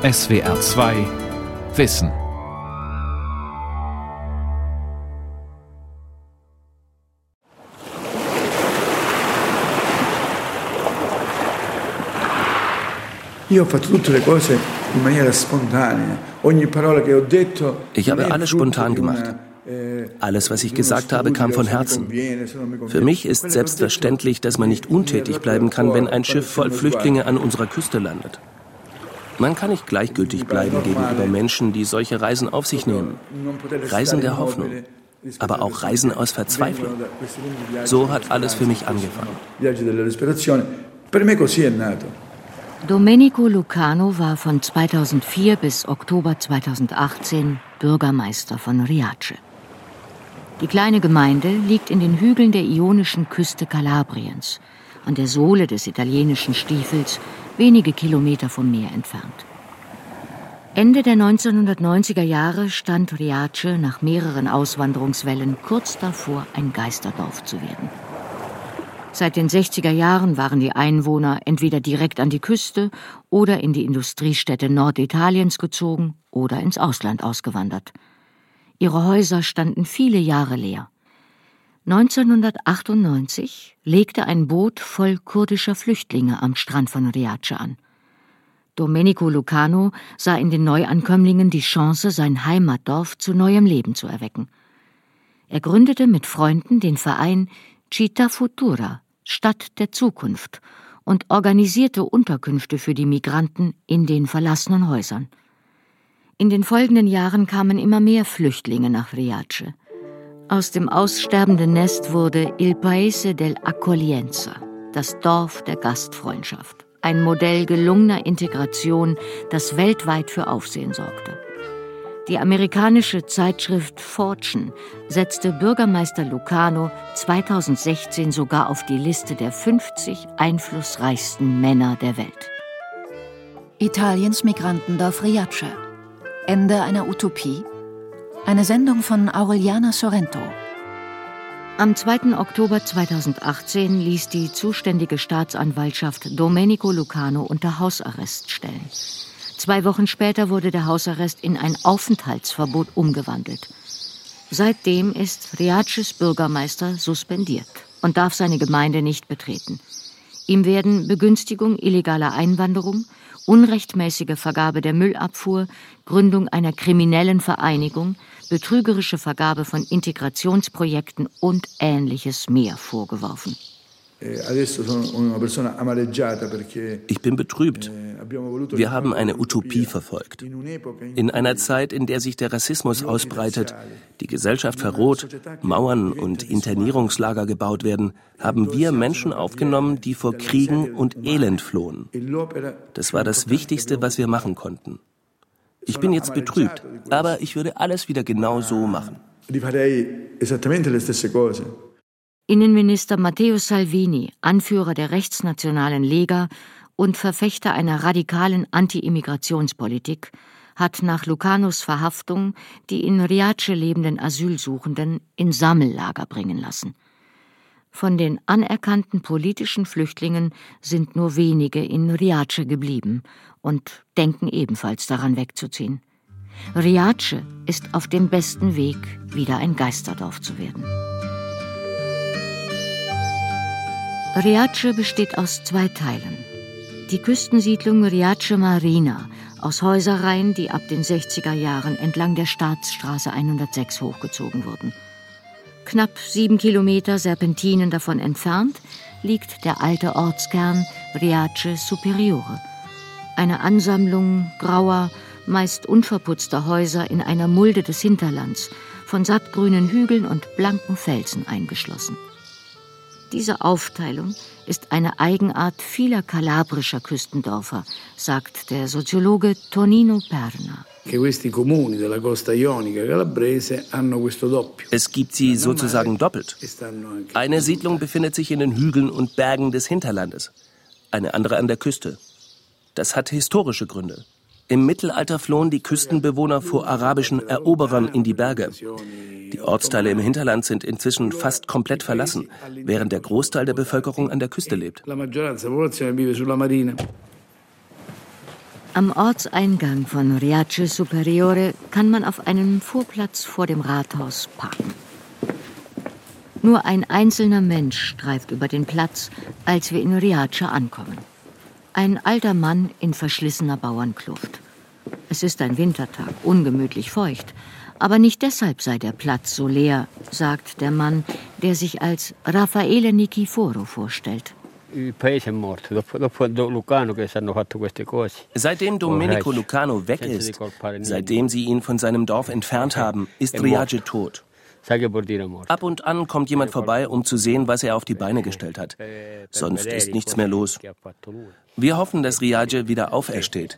SWR 2 Wissen. Io ho fatto tutte le cose in maniera spontanea. Ogni parola che ho detto Ich habe alles spontan gemacht. Alles, was ich gesagt habe, kam von Herzen. Für mich ist selbstverständlich, dass man nicht untätig bleiben kann, wenn ein Schiff voll Flüchtlinge an unserer Küste landet. Man kann nicht gleichgültig bleiben gegenüber Menschen, die solche Reisen auf sich nehmen. Reisen der Hoffnung, aber auch Reisen aus Verzweiflung. So hat alles für mich angefangen. Domenico Lucano war von 2004 bis Oktober 2018 Bürgermeister von Riace. Die kleine Gemeinde liegt in den Hügeln der ionischen Küste Kalabriens, an der Sohle des italienischen Stiefels, wenige Kilometer vom Meer entfernt. Ende der 1990er Jahre stand Riace nach mehreren Auswanderungswellen kurz davor, ein Geisterdorf zu werden. Seit den 60er Jahren waren die Einwohner entweder direkt an die Küste oder in die Industriestädte Norditaliens gezogen oder ins Ausland ausgewandert. Ihre Häuser standen viele Jahre leer. 1998 legte ein Boot voll kurdischer Flüchtlinge am Strand von Riace an. Domenico Lucano sah in den Neuankömmlingen die Chance, sein Heimatdorf zu neuem Leben zu erwecken. Er gründete mit Freunden den Verein Città Futura, Stadt der Zukunft, und organisierte Unterkünfte für die Migranten in den verlassenen Häusern. In den folgenden Jahren kamen immer mehr Flüchtlinge nach Riace. Aus dem aussterbenden Nest wurde Il Paese dell'Accoglienza, das Dorf der Gastfreundschaft, ein Modell gelungener Integration, das weltweit für Aufsehen sorgte. Die amerikanische Zeitschrift Fortune setzte Bürgermeister Lucano 2016 sogar auf die Liste der 50 einflussreichsten Männer der Welt. Italiens Migrantendorf Riace. Ende einer Utopie. Eine Sendung von Aureliana Sorrento. Am 2. Oktober 2018 ließ die zuständige Staatsanwaltschaft Domenico Lucano unter Hausarrest stellen. Zwei Wochen später wurde der Hausarrest in ein Aufenthaltsverbot umgewandelt. Seitdem ist Riaces Bürgermeister suspendiert und darf seine Gemeinde nicht betreten. Ihm werden Begünstigung illegaler Einwanderung, unrechtmäßige Vergabe der Müllabfuhr, Gründung einer kriminellen Vereinigung, betrügerische Vergabe von Integrationsprojekten und ähnliches mehr vorgeworfen. Ich bin betrübt. Wir haben eine Utopie verfolgt. In einer Zeit, in der sich der Rassismus ausbreitet, die Gesellschaft verroht, Mauern und Internierungslager gebaut werden, haben wir Menschen aufgenommen, die vor Kriegen und Elend flohen. Das war das Wichtigste, was wir machen konnten. Ich bin jetzt betrübt, aber ich würde alles wieder genau so machen. Innenminister Matteo Salvini, Anführer der rechtsnationalen Lega und Verfechter einer radikalen Anti-Immigrationspolitik, hat nach Lucanos Verhaftung die in Riace lebenden Asylsuchenden in Sammellager bringen lassen. Von den anerkannten politischen Flüchtlingen sind nur wenige in Riace geblieben und denken ebenfalls daran wegzuziehen. Riace ist auf dem besten Weg, wieder ein Geisterdorf zu werden. Riace besteht aus zwei Teilen. Die Küstensiedlung Riace Marina aus Häuserreihen, die ab den 60er Jahren entlang der Staatsstraße 106 hochgezogen wurden. Knapp sieben Kilometer Serpentinen davon entfernt liegt der alte Ortskern Riace Superiore. Eine Ansammlung grauer, meist unverputzter Häuser in einer Mulde des Hinterlands, von sattgrünen Hügeln und blanken Felsen eingeschlossen. Diese Aufteilung ist eine Eigenart vieler kalabrischer Küstendörfer, sagt der Soziologe Tonino Perna. Es gibt sie sozusagen doppelt. Eine Siedlung befindet sich in den Hügeln und Bergen des Hinterlandes, eine andere an der Küste. Das hat historische Gründe. Im Mittelalter flohen die Küstenbewohner vor arabischen Eroberern in die Berge. Die Ortsteile im Hinterland sind inzwischen fast komplett verlassen, während der Großteil der Bevölkerung an der Küste lebt. Am Ortseingang von Riace Superiore kann man auf einem Vorplatz vor dem Rathaus parken. Nur ein einzelner Mensch streift über den Platz, als wir in Riace ankommen. Ein alter Mann in verschlissener Bauernkluft. Es ist ein Wintertag, ungemütlich feucht. Aber nicht deshalb sei der Platz so leer, sagt der Mann, der sich als Raffaele Niciforo vorstellt. Seitdem Domenico Lucano weg ist, seitdem sie ihn von seinem Dorf entfernt haben, ist Riage tot. Ab und an kommt jemand vorbei, um zu sehen, was er auf die Beine gestellt hat. Sonst ist nichts mehr los. Wir hoffen, dass Riage wieder aufersteht.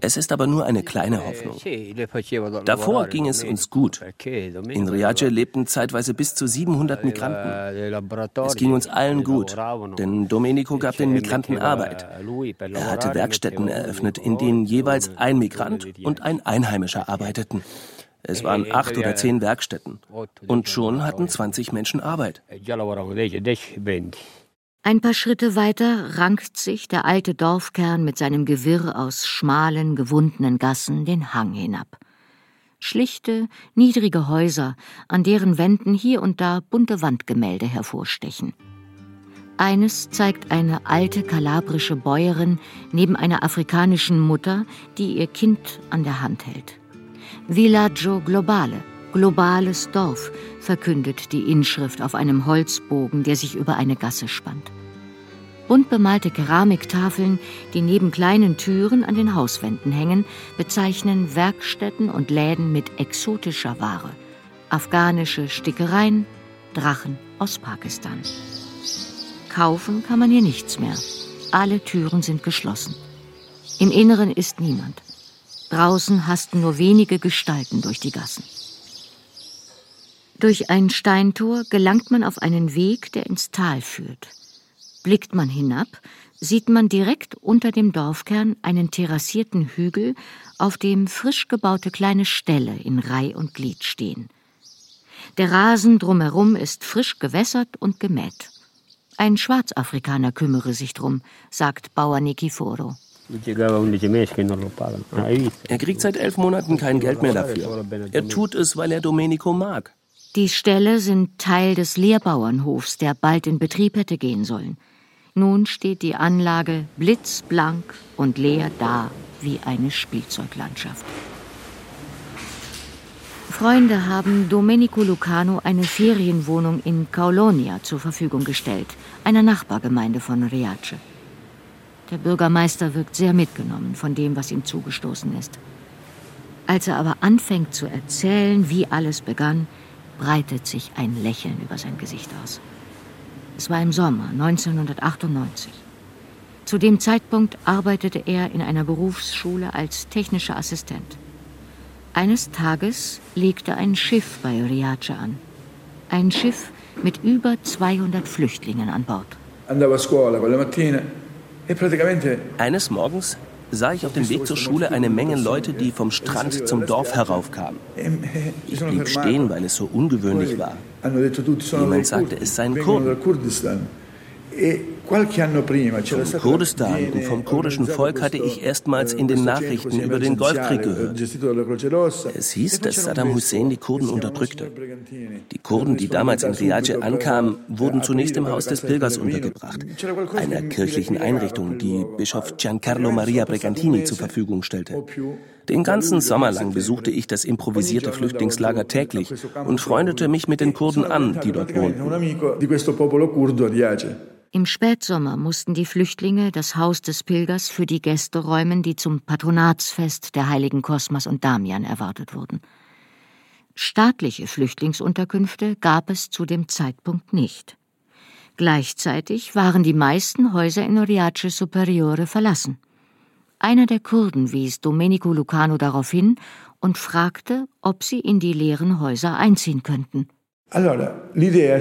Es ist aber nur eine kleine Hoffnung. Davor ging es uns gut. In Riage lebten zeitweise bis zu 700 Migranten. Es ging uns allen gut, denn Domenico gab den Migranten Arbeit. Er hatte Werkstätten eröffnet, in denen jeweils ein Migrant und ein Einheimischer arbeiteten. Es waren acht oder zehn Werkstätten. Und schon hatten 20 Menschen Arbeit. Ein paar Schritte weiter rankt sich der alte Dorfkern mit seinem Gewirr aus schmalen, gewundenen Gassen den Hang hinab. Schlichte, niedrige Häuser, an deren Wänden hier und da bunte Wandgemälde hervorstechen. Eines zeigt eine alte kalabrische Bäuerin neben einer afrikanischen Mutter, die ihr Kind an der Hand hält. Villaggio Globale, globales Dorf, verkündet die Inschrift auf einem Holzbogen, der sich über eine Gasse spannt. Bunt bemalte Keramiktafeln, die neben kleinen Türen an den Hauswänden hängen, bezeichnen Werkstätten und Läden mit exotischer Ware. Afghanische Stickereien, Drachen aus Pakistan. Kaufen kann man hier nichts mehr. Alle Türen sind geschlossen. Im Inneren ist niemand. Draußen hasten nur wenige Gestalten durch die Gassen. Durch ein Steintor gelangt man auf einen Weg, der ins Tal führt. Blickt man hinab, sieht man direkt unter dem Dorfkern einen terrassierten Hügel, auf dem frisch gebaute kleine Ställe in Reih und Glied stehen. Der Rasen drumherum ist frisch gewässert und gemäht. Ein Schwarzafrikaner kümmere sich drum, sagt Bauer Nikiforo. Er kriegt seit elf Monaten kein Geld mehr dafür. Er tut es, weil er Domenico mag. Die Ställe sind Teil des Lehrbauernhofs, der bald in Betrieb hätte gehen sollen. Nun steht die Anlage blitzblank und leer da wie eine Spielzeuglandschaft. Freunde haben Domenico Lucano eine Ferienwohnung in Kaulonia zur Verfügung gestellt, einer Nachbargemeinde von Riace. Der Bürgermeister wirkt sehr mitgenommen von dem, was ihm zugestoßen ist. Als er aber anfängt zu erzählen, wie alles begann, breitet sich ein Lächeln über sein Gesicht aus. Es war im Sommer 1998. Zu dem Zeitpunkt arbeitete er in einer Berufsschule als technischer Assistent. Eines Tages legte ein Schiff bei Riace an. Ein Schiff mit über 200 Flüchtlingen an Bord. E Eines Morgens sah ich auf dem Weg zur Schule eine Menge Leute, die vom Strand zum Dorf heraufkamen. Ich blieb stehen, weil es so ungewöhnlich war. Jemand sagte, es seien Kurden. Vom Kurdistan und vom kurdischen Volk hatte ich erstmals in den Nachrichten über den Golfkrieg gehört. Es hieß, dass Saddam Hussein die Kurden unterdrückte. Die Kurden, die damals in Riyadh ankamen, wurden zunächst im Haus des Pilgers untergebracht, einer kirchlichen Einrichtung, die Bischof Giancarlo Maria Bregantini zur Verfügung stellte. Den ganzen Sommer lang besuchte ich das improvisierte Flüchtlingslager täglich und freundete mich mit den Kurden an, die dort wohnten. Im Spätsommer mussten die Flüchtlinge das Haus des Pilgers für die Gäste räumen, die zum Patronatsfest der heiligen Kosmas und Damian erwartet wurden. Staatliche Flüchtlingsunterkünfte gab es zu dem Zeitpunkt nicht. Gleichzeitig waren die meisten Häuser in Oriace Superiore verlassen. Einer der Kurden wies Domenico Lucano darauf hin und fragte, ob sie in die leeren Häuser einziehen könnten. Wir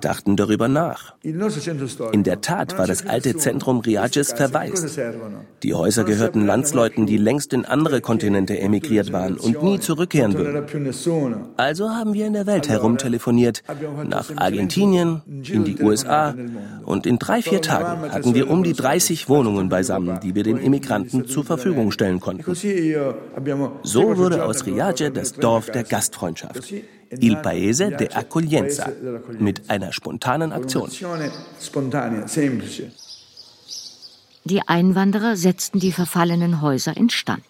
dachten darüber nach. In der Tat war das alte Zentrum Riages verwaist. Die Häuser gehörten Landsleuten, die längst in andere Kontinente emigriert waren und nie zurückkehren würden. Also haben wir in der Welt herumtelefoniert, nach Argentinien, in die USA und in drei, vier Tagen hatten wir um die 30 Wohnungen beisammen, die wir den Immigranten zur Verfügung stellen konnten. So wurde aus Riage das Dorf der Gastfreundschaft. Il Paese de Accoglienza mit einer spontanen Aktion. Die Einwanderer setzten die verfallenen Häuser instand.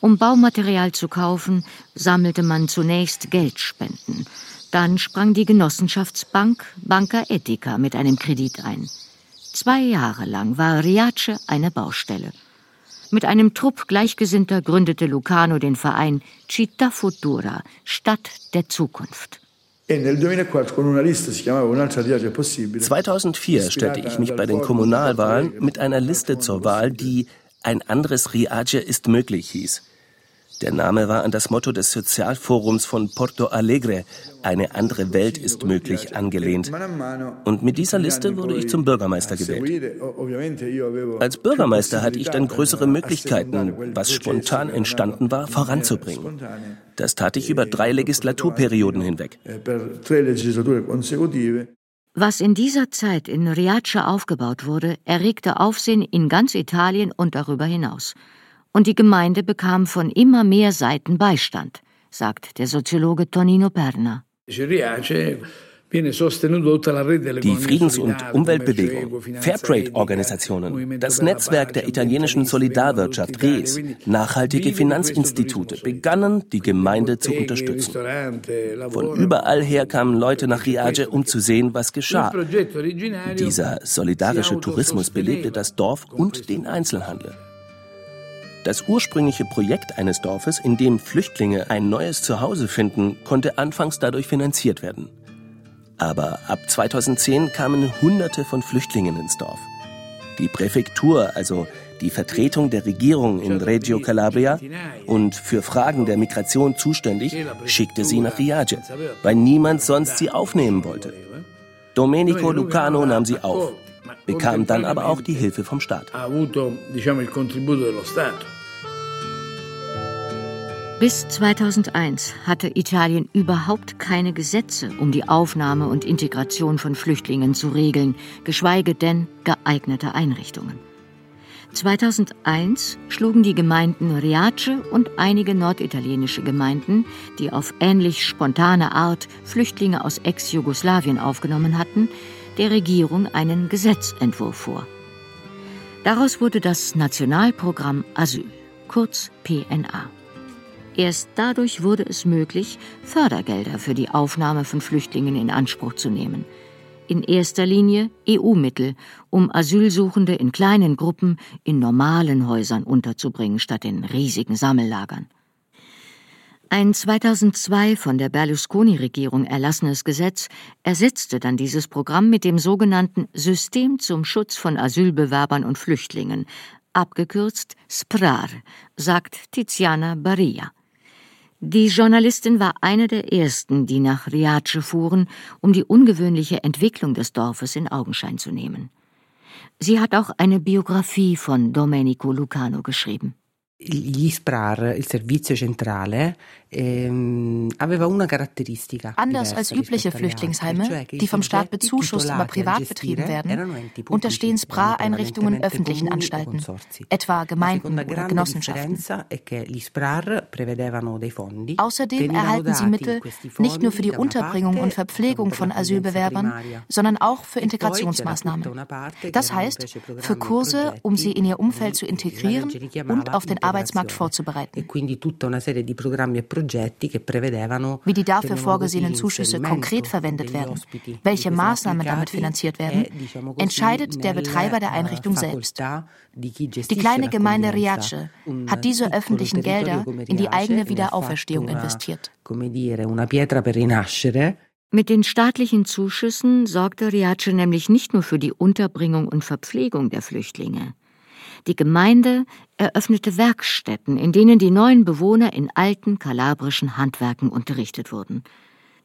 Um Baumaterial zu kaufen, sammelte man zunächst Geldspenden. Dann sprang die Genossenschaftsbank Banca Etica mit einem Kredit ein. Zwei Jahre lang war Riace eine Baustelle. Mit einem Trupp Gleichgesinnter gründete Lucano den Verein Città Futura, Stadt der Zukunft. 2004 stellte ich mich bei den Kommunalwahlen mit einer Liste zur Wahl, die Ein anderes Riace ist möglich hieß. Der Name war an das Motto des Sozialforums von Porto Alegre, eine andere Welt ist möglich, angelehnt. Und mit dieser Liste wurde ich zum Bürgermeister gewählt. Als Bürgermeister hatte ich dann größere Möglichkeiten, was spontan entstanden war, voranzubringen. Das tat ich über drei Legislaturperioden hinweg. Was in dieser Zeit in Riace aufgebaut wurde, erregte Aufsehen in ganz Italien und darüber hinaus und die Gemeinde bekam von immer mehr Seiten Beistand, sagt der Soziologe Tonino Perna. Die Friedens- und Umweltbewegung, Fairtrade-Organisationen, das Netzwerk der italienischen Solidarwirtschaft RES, nachhaltige Finanzinstitute begannen, die Gemeinde zu unterstützen. Von überall her kamen Leute nach Riage, um zu sehen, was geschah. Dieser solidarische Tourismus belebte das Dorf und den Einzelhandel. Das ursprüngliche Projekt eines Dorfes, in dem Flüchtlinge ein neues Zuhause finden, konnte anfangs dadurch finanziert werden. Aber ab 2010 kamen Hunderte von Flüchtlingen ins Dorf. Die Präfektur, also die Vertretung der Regierung in Reggio Calabria und für Fragen der Migration zuständig, schickte sie nach Riage, weil niemand sonst sie aufnehmen wollte. Domenico Lucano nahm sie auf, bekam dann aber auch die Hilfe vom Staat. Bis 2001 hatte Italien überhaupt keine Gesetze, um die Aufnahme und Integration von Flüchtlingen zu regeln, geschweige denn geeignete Einrichtungen. 2001 schlugen die Gemeinden Riace und einige norditalienische Gemeinden, die auf ähnlich spontane Art Flüchtlinge aus Ex-Jugoslawien aufgenommen hatten, der Regierung einen Gesetzentwurf vor. Daraus wurde das Nationalprogramm Asyl, kurz PNA. Erst dadurch wurde es möglich, Fördergelder für die Aufnahme von Flüchtlingen in Anspruch zu nehmen. In erster Linie EU-Mittel, um Asylsuchende in kleinen Gruppen in normalen Häusern unterzubringen, statt in riesigen Sammellagern. Ein 2002 von der Berlusconi-Regierung erlassenes Gesetz ersetzte dann dieses Programm mit dem sogenannten System zum Schutz von Asylbewerbern und Flüchtlingen, abgekürzt SPRAR, sagt Tiziana Baria. Die Journalistin war eine der ersten, die nach Riace fuhren, um die ungewöhnliche Entwicklung des Dorfes in Augenschein zu nehmen. Sie hat auch eine Biografie von Domenico Lucano geschrieben. Gli SPRAR, il servizio centrale, Anders als übliche Flüchtlingsheime, die vom Staat bezuschusst, aber privat betrieben werden, unterstehen SPRAR-Einrichtungen öffentlichen Anstalten, etwa Gemeinden oder Genossenschaften. Außerdem erhalten sie Mittel nicht nur für die Unterbringung und Verpflegung von Asylbewerbern, sondern auch für Integrationsmaßnahmen. Das heißt, für Kurse, um sie in ihr Umfeld zu integrieren und auf den Arbeitsmarkt vorzubereiten. E Wie die dafür vorgesehenen Zuschüsse konkret verwendet werden, welche Maßnahmen damit finanziert werden, entscheidet der Betreiber der Einrichtung selbst. Die kleine Gemeinde Riace hat diese öffentlichen Gelder in die eigene Wiederauferstehung investiert. Mit den staatlichen Zuschüssen sorgte Riace nämlich nicht nur für die Unterbringung und Verpflegung der Flüchtlinge. Die Gemeinde eröffnete Werkstätten, in denen die neuen Bewohner in alten kalabrischen Handwerken unterrichtet wurden.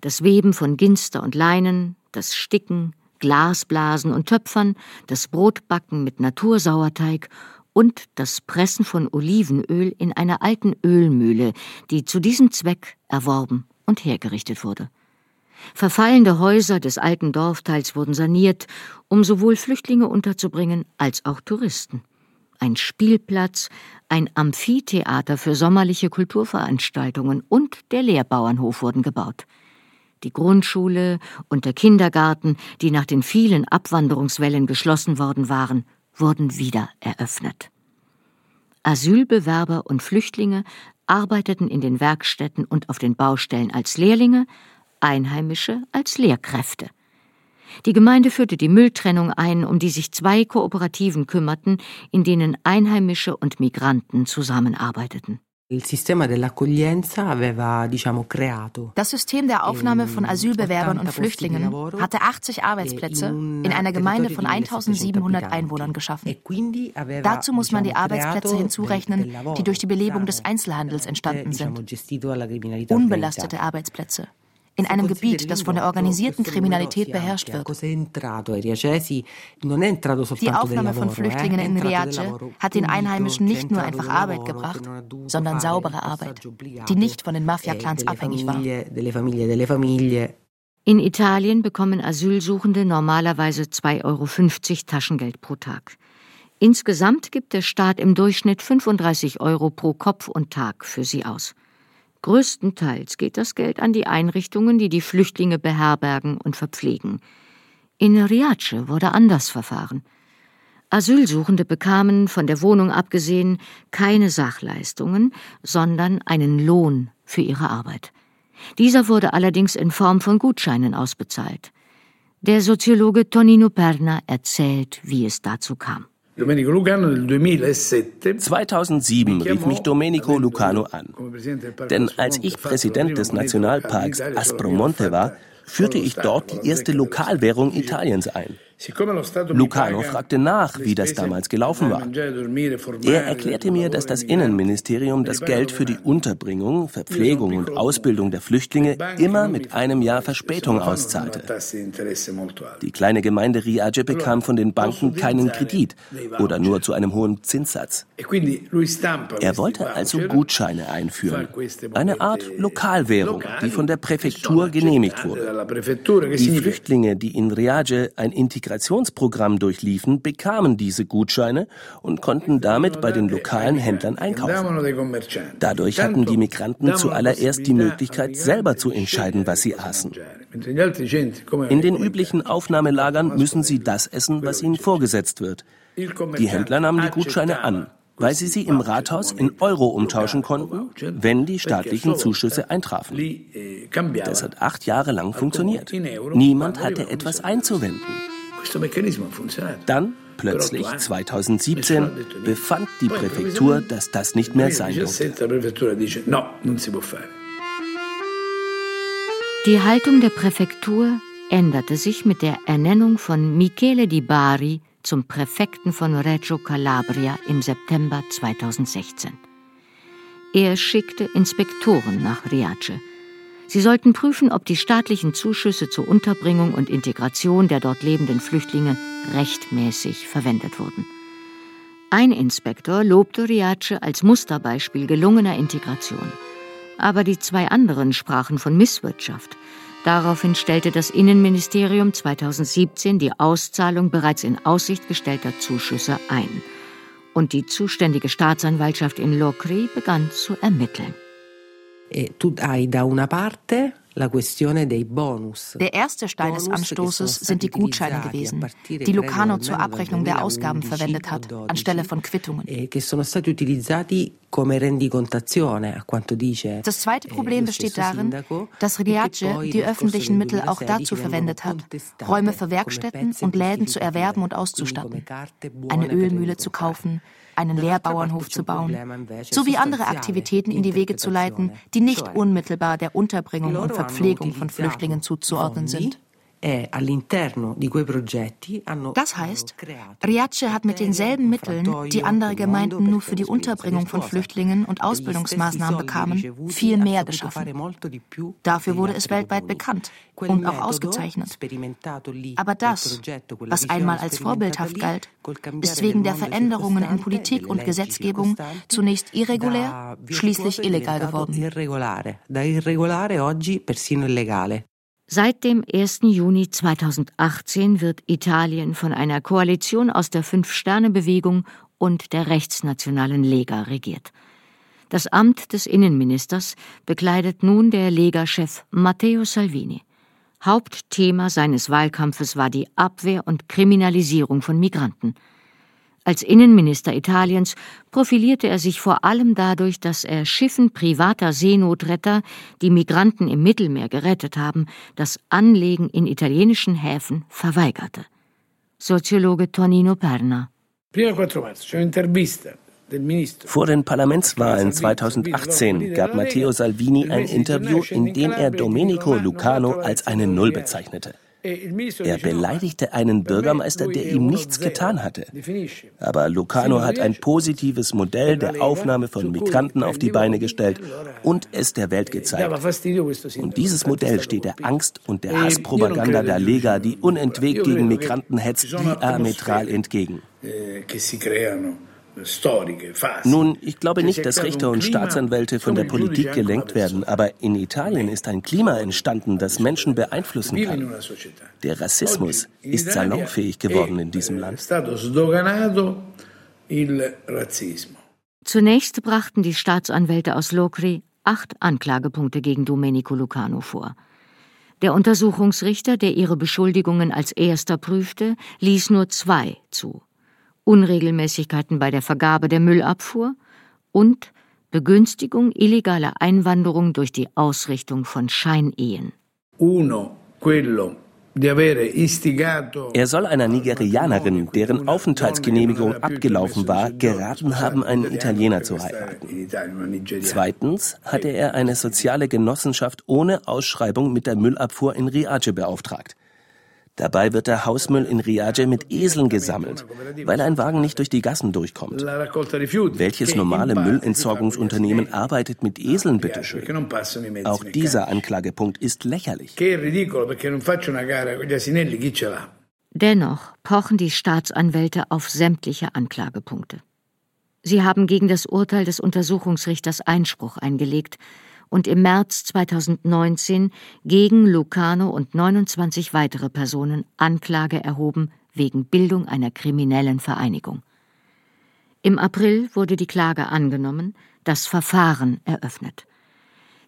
das Weben von Ginster und Leinen, das Sticken, Glasblasen und Töpfern, das Brotbacken mit Natursauerteig und das Pressen von Olivenöl in einer alten Ölmühle, die zu diesem Zweck erworben und hergerichtet wurde. Verfallende Häuser des alten Dorfteils wurden saniert, um sowohl Flüchtlinge unterzubringen als auch Touristen. Ein Spielplatz, ein Amphitheater für sommerliche Kulturveranstaltungen und der Lehrbauernhof wurden gebaut. Die Grundschule und der Kindergarten, die nach den vielen Abwanderungswellen geschlossen worden waren, wurden wieder eröffnet. Asylbewerber und Flüchtlinge arbeiteten in den Werkstätten und auf den Baustellen als Lehrlinge, Einheimische als Lehrkräfte. Die Gemeinde führte die Mülltrennung ein, um die sich zwei Kooperativen kümmerten, in denen Einheimische und Migranten zusammenarbeiteten. Das System der Aufnahme von Asylbewerbern und Flüchtlingen hatte 80 Arbeitsplätze in einer Gemeinde von 1700 Einwohnern geschaffen. E Dazu muss man die Arbeitsplätze hinzurechnen, die durch die Belebung des Einzelhandels entstanden sind. Unbelastete Arbeitsplätze in einem Gebiet, das von der organisierten Kriminalität beherrscht wird. Die Aufnahme von Flüchtlingen in Riace hat den Einheimischen nicht nur einfach Arbeit gebracht, sondern saubere Arbeit, die nicht von den Mafia-Clans abhängig war. In Italien bekommen Asylsuchende normalerweise 2,50 Euro Taschengeld pro Tag. Insgesamt gibt der Staat im Durchschnitt 35 Euro pro Kopf und Tag für sie aus. Größtenteils geht das Geld an die Einrichtungen, die die Flüchtlinge beherbergen und verpflegen. In Riace wurde anders verfahren. Asylsuchende bekamen, von der Wohnung abgesehen, keine Sachleistungen, sondern einen Lohn für ihre Arbeit. Dieser wurde allerdings in Form von Gutscheinen ausbezahlt. Der Soziologe Tonino Perna erzählt, wie es dazu kam. 2007 rief mich Domenico Lucano an. Denn als ich Präsident des Nationalparks Aspromonte war, führte ich dort die erste Lokalwährung Italiens ein. Lucano fragte nach, wie das damals gelaufen war. Er erklärte mir, dass das Innenministerium das Geld für die Unterbringung, Verpflegung und Ausbildung der Flüchtlinge immer mit einem Jahr Verspätung auszahlte. Die kleine Gemeinde Riage bekam von den Banken keinen Kredit oder nur zu einem hohen Zinssatz. Er wollte also Gutscheine einführen, eine Art Lokalwährung, die von der Präfektur genehmigt wurde. Die Flüchtlinge, die in Riage ein Integrationsprogramm Integrationsprogramm durchliefen, bekamen diese Gutscheine und konnten damit bei den lokalen Händlern einkaufen. Dadurch hatten die Migranten zuallererst die Möglichkeit, selber zu entscheiden, was sie aßen. In den üblichen Aufnahmelagern müssen sie das essen, was ihnen vorgesetzt wird. Die Händler nahmen die Gutscheine an weil sie sie im Rathaus in Euro umtauschen konnten, wenn die staatlichen Zuschüsse eintrafen. Das hat acht Jahre lang funktioniert. Niemand hatte etwas einzuwenden. Dann, plötzlich 2017, befand die Präfektur, dass das nicht mehr sein durfte. Die Haltung der Präfektur änderte sich mit der Ernennung von Michele Di Bari zum Präfekten von Reggio Calabria im September 2016. Er schickte Inspektoren nach Riace, Sie sollten prüfen, ob die staatlichen Zuschüsse zur Unterbringung und Integration der dort lebenden Flüchtlinge rechtmäßig verwendet wurden. Ein Inspektor lobte Riace als Musterbeispiel gelungener Integration. Aber die zwei anderen sprachen von Misswirtschaft. Daraufhin stellte das Innenministerium 2017 die Auszahlung bereits in Aussicht gestellter Zuschüsse ein. Und die zuständige Staatsanwaltschaft in Locri begann zu ermitteln. Der erste Stein des Anstoßes sind die Gutscheine gewesen, die Lucano zur Abrechnung der Ausgaben verwendet hat, anstelle von Quittungen. E das zweite Problem besteht darin, dass Riace die öffentlichen Mittel auch dazu verwendet hat, Räume für Werkstätten und Läden zu erwerben und auszustatten, eine Ölmühle zu kaufen, einen Leerbauernhof zu bauen, sowie andere Aktivitäten in die Wege zu leiten, die nicht unmittelbar der Unterbringung und Verpflegung von Flüchtlingen zuzuordnen sind. Das heißt, Riace hat mit denselben Mitteln, die andere Gemeinden nur für die Unterbringung von Flüchtlingen und Ausbildungsmaßnahmen bekamen, viel mehr geschaffen. Dafür wurde es weltweit bekannt und auch ausgezeichnet. Aber das, was einmal als vorbildhaft galt, ist wegen der Veränderungen in Politik und Gesetzgebung zunächst irregulär, schließlich illegal geworden. Seit dem 1. Juni 2018 wird Italien von einer Koalition aus der Fünf-Sterne-Bewegung und der rechtsnationalen Lega regiert. Das Amt des Innenministers bekleidet nun der Lega-Chef Matteo Salvini. Hauptthema seines Wahlkampfes war die Abwehr und Kriminalisierung von Migranten – als Innenminister Italiens profilierte er sich vor allem dadurch, dass er Schiffen privater Seenotretter, die Migranten im Mittelmeer gerettet haben, das Anlegen in italienischen Häfen verweigerte. Soziologe Tonino Perna. Vor den Parlamentswahlen 2018 gab Matteo Salvini ein Interview, in dem er Domenico Lucano als eine Null bezeichnete. Er beleidigte einen Bürgermeister, der ihm nichts getan hatte. Aber Lucano hat ein positives Modell der Aufnahme von Migranten auf die Beine gestellt und es der Welt gezeigt. Und dieses Modell steht der Angst und der Hasspropaganda der Lega, die unentwegt gegen Migranten hetzt, diametral entgegen. Eh, nun, ich glaube nicht, dass Richter und Staatsanwälte von der Politik gelenkt werden, aber in Italien ist ein Klima entstanden, das Menschen beeinflussen kann. Der Rassismus ist salonfähig geworden in diesem Land. Zunächst brachten die Staatsanwälte aus Locri acht Anklagepunkte gegen Domenico Lucano vor. Der Untersuchungsrichter, der ihre Beschuldigungen als erster prüfte, ließ nur zwei zu. Unregelmäßigkeiten bei der Vergabe der Müllabfuhr und Begünstigung illegaler Einwanderung durch die Ausrichtung von Scheinehen. Er soll einer Nigerianerin, deren Aufenthaltsgenehmigung abgelaufen war, geraten haben, einen Italiener zu heiraten. Zweitens hatte er eine soziale Genossenschaft ohne Ausschreibung mit der Müllabfuhr in Riace beauftragt. Dabei wird der Hausmüll in Riace mit Eseln gesammelt, weil ein Wagen nicht durch die Gassen durchkommt. Welches normale Müllentsorgungsunternehmen arbeitet mit Eseln, bitteschön? Auch dieser Anklagepunkt ist lächerlich. Dennoch pochen die Staatsanwälte auf sämtliche Anklagepunkte. Sie haben gegen das Urteil des Untersuchungsrichters Einspruch eingelegt, und im März 2019 gegen Lucano und 29 weitere Personen Anklage erhoben wegen Bildung einer kriminellen Vereinigung. Im April wurde die Klage angenommen, das Verfahren eröffnet.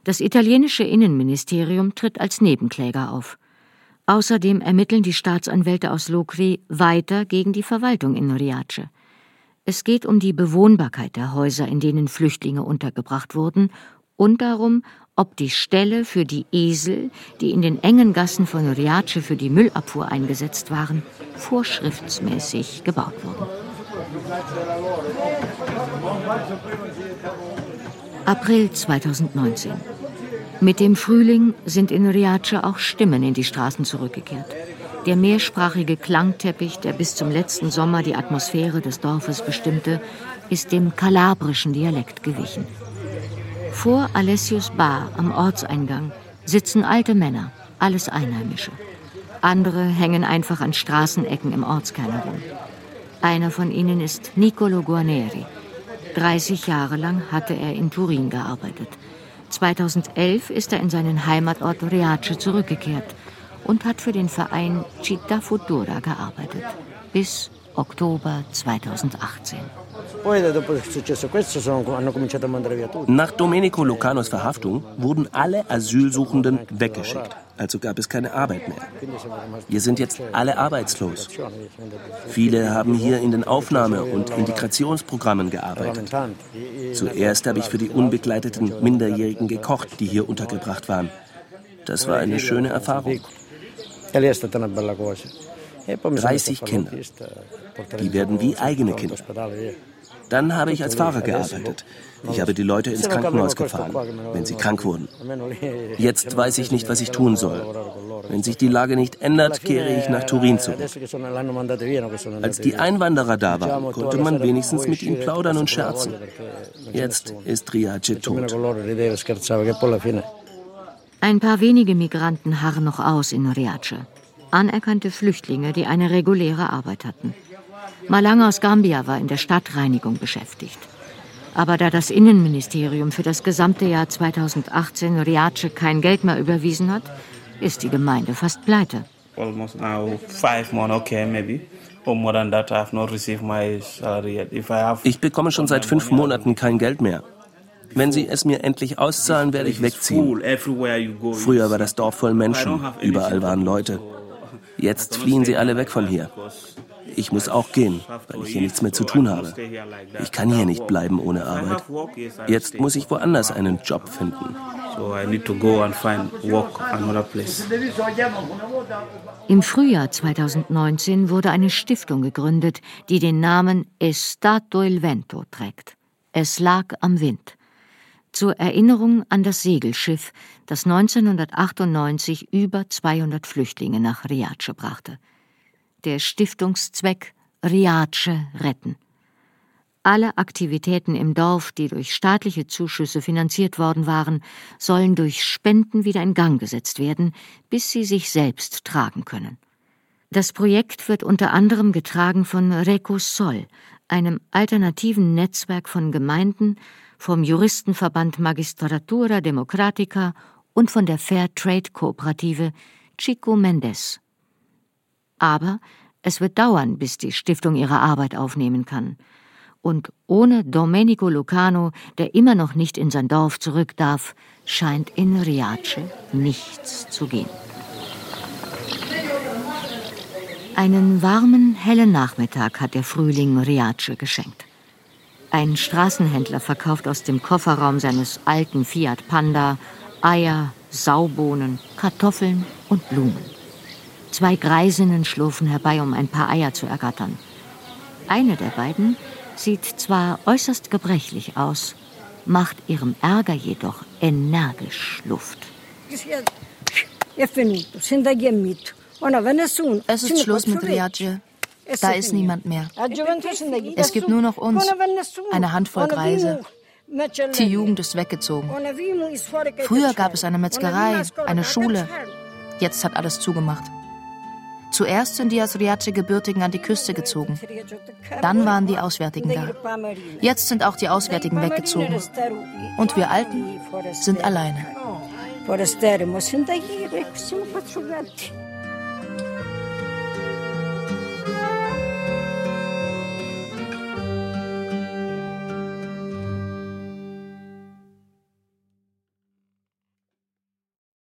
Das italienische Innenministerium tritt als Nebenkläger auf. Außerdem ermitteln die Staatsanwälte aus Locri weiter gegen die Verwaltung in Riace. Es geht um die Bewohnbarkeit der Häuser, in denen Flüchtlinge untergebracht wurden, und darum, ob die Ställe für die Esel, die in den engen Gassen von Riace für die Müllabfuhr eingesetzt waren, vorschriftsmäßig gebaut wurden. April 2019. Mit dem Frühling sind in Riace auch Stimmen in die Straßen zurückgekehrt. Der mehrsprachige Klangteppich, der bis zum letzten Sommer die Atmosphäre des Dorfes bestimmte, ist dem kalabrischen Dialekt gewichen. Vor Alessius Bar am Ortseingang sitzen alte Männer, alles Einheimische. Andere hängen einfach an Straßenecken im Ortskern herum. Einer von ihnen ist Niccolo Guarneri. 30 Jahre lang hatte er in Turin gearbeitet. 2011 ist er in seinen Heimatort Riace zurückgekehrt und hat für den Verein Città Futura gearbeitet. Bis Oktober 2018. Nach Domenico Lucanos Verhaftung wurden alle Asylsuchenden weggeschickt. Also gab es keine Arbeit mehr. Wir sind jetzt alle arbeitslos. Viele haben hier in den Aufnahme- und Integrationsprogrammen gearbeitet. Zuerst habe ich für die unbegleiteten Minderjährigen gekocht, die hier untergebracht waren. Das war eine schöne Erfahrung. 30 Kinder. Die werden wie eigene Kinder. Dann habe ich als Fahrer gearbeitet. Ich habe die Leute ins Krankenhaus gefahren, wenn sie krank wurden. Jetzt weiß ich nicht, was ich tun soll. Wenn sich die Lage nicht ändert, kehre ich nach Turin zurück. Als die Einwanderer da waren, konnte man wenigstens mit ihnen plaudern und scherzen. Jetzt ist Riace tot. Ein paar wenige Migranten harren noch aus in Riace. Anerkannte Flüchtlinge, die eine reguläre Arbeit hatten. Malang aus Gambia war in der Stadtreinigung beschäftigt. Aber da das Innenministerium für das gesamte Jahr 2018 Riace kein Geld mehr überwiesen hat, ist die Gemeinde fast pleite. Ich bekomme schon seit fünf Monaten kein Geld mehr. Wenn Sie es mir endlich auszahlen, werde ich wegziehen. Früher war das Dorf voll Menschen, überall waren Leute. Jetzt fliehen sie alle weg von hier. Ich muss auch gehen, weil ich hier nichts mehr zu tun habe. Ich kann hier nicht bleiben ohne Arbeit. Jetzt muss ich woanders einen Job finden. Im Frühjahr 2019 wurde eine Stiftung gegründet, die den Namen Estato il Vento trägt. Es lag am Wind. Zur Erinnerung an das Segelschiff, das 1998 über 200 Flüchtlinge nach Riace brachte. Der Stiftungszweck Riace retten. Alle Aktivitäten im Dorf, die durch staatliche Zuschüsse finanziert worden waren, sollen durch Spenden wieder in Gang gesetzt werden, bis sie sich selbst tragen können. Das Projekt wird unter anderem getragen von Recosol, einem alternativen Netzwerk von Gemeinden, vom Juristenverband Magistratura Democratica und von der Fair Trade Kooperative Chico Mendes. Aber es wird dauern, bis die Stiftung ihre Arbeit aufnehmen kann. Und ohne Domenico Lucano, der immer noch nicht in sein Dorf zurück darf, scheint in Riace nichts zu gehen. Einen warmen, hellen Nachmittag hat der Frühling Riace geschenkt. Ein Straßenhändler verkauft aus dem Kofferraum seines alten Fiat Panda Eier, Saubohnen, Kartoffeln und Blumen. Zwei Greisinnen schlurfen herbei, um ein paar Eier zu ergattern. Eine der beiden sieht zwar äußerst gebrechlich aus, macht ihrem Ärger jedoch energisch Luft. Es ist Schluss mit Riace. Da ist niemand mehr. Es gibt nur noch uns, eine Handvoll Greise. Die Jugend ist weggezogen. Früher gab es eine Metzgerei, eine Schule. Jetzt hat alles zugemacht. Zuerst sind die aus Riace Gebürtigen an die Küste gezogen. Dann waren die Auswärtigen da. Jetzt sind auch die Auswärtigen weggezogen. Und wir Alten sind alleine.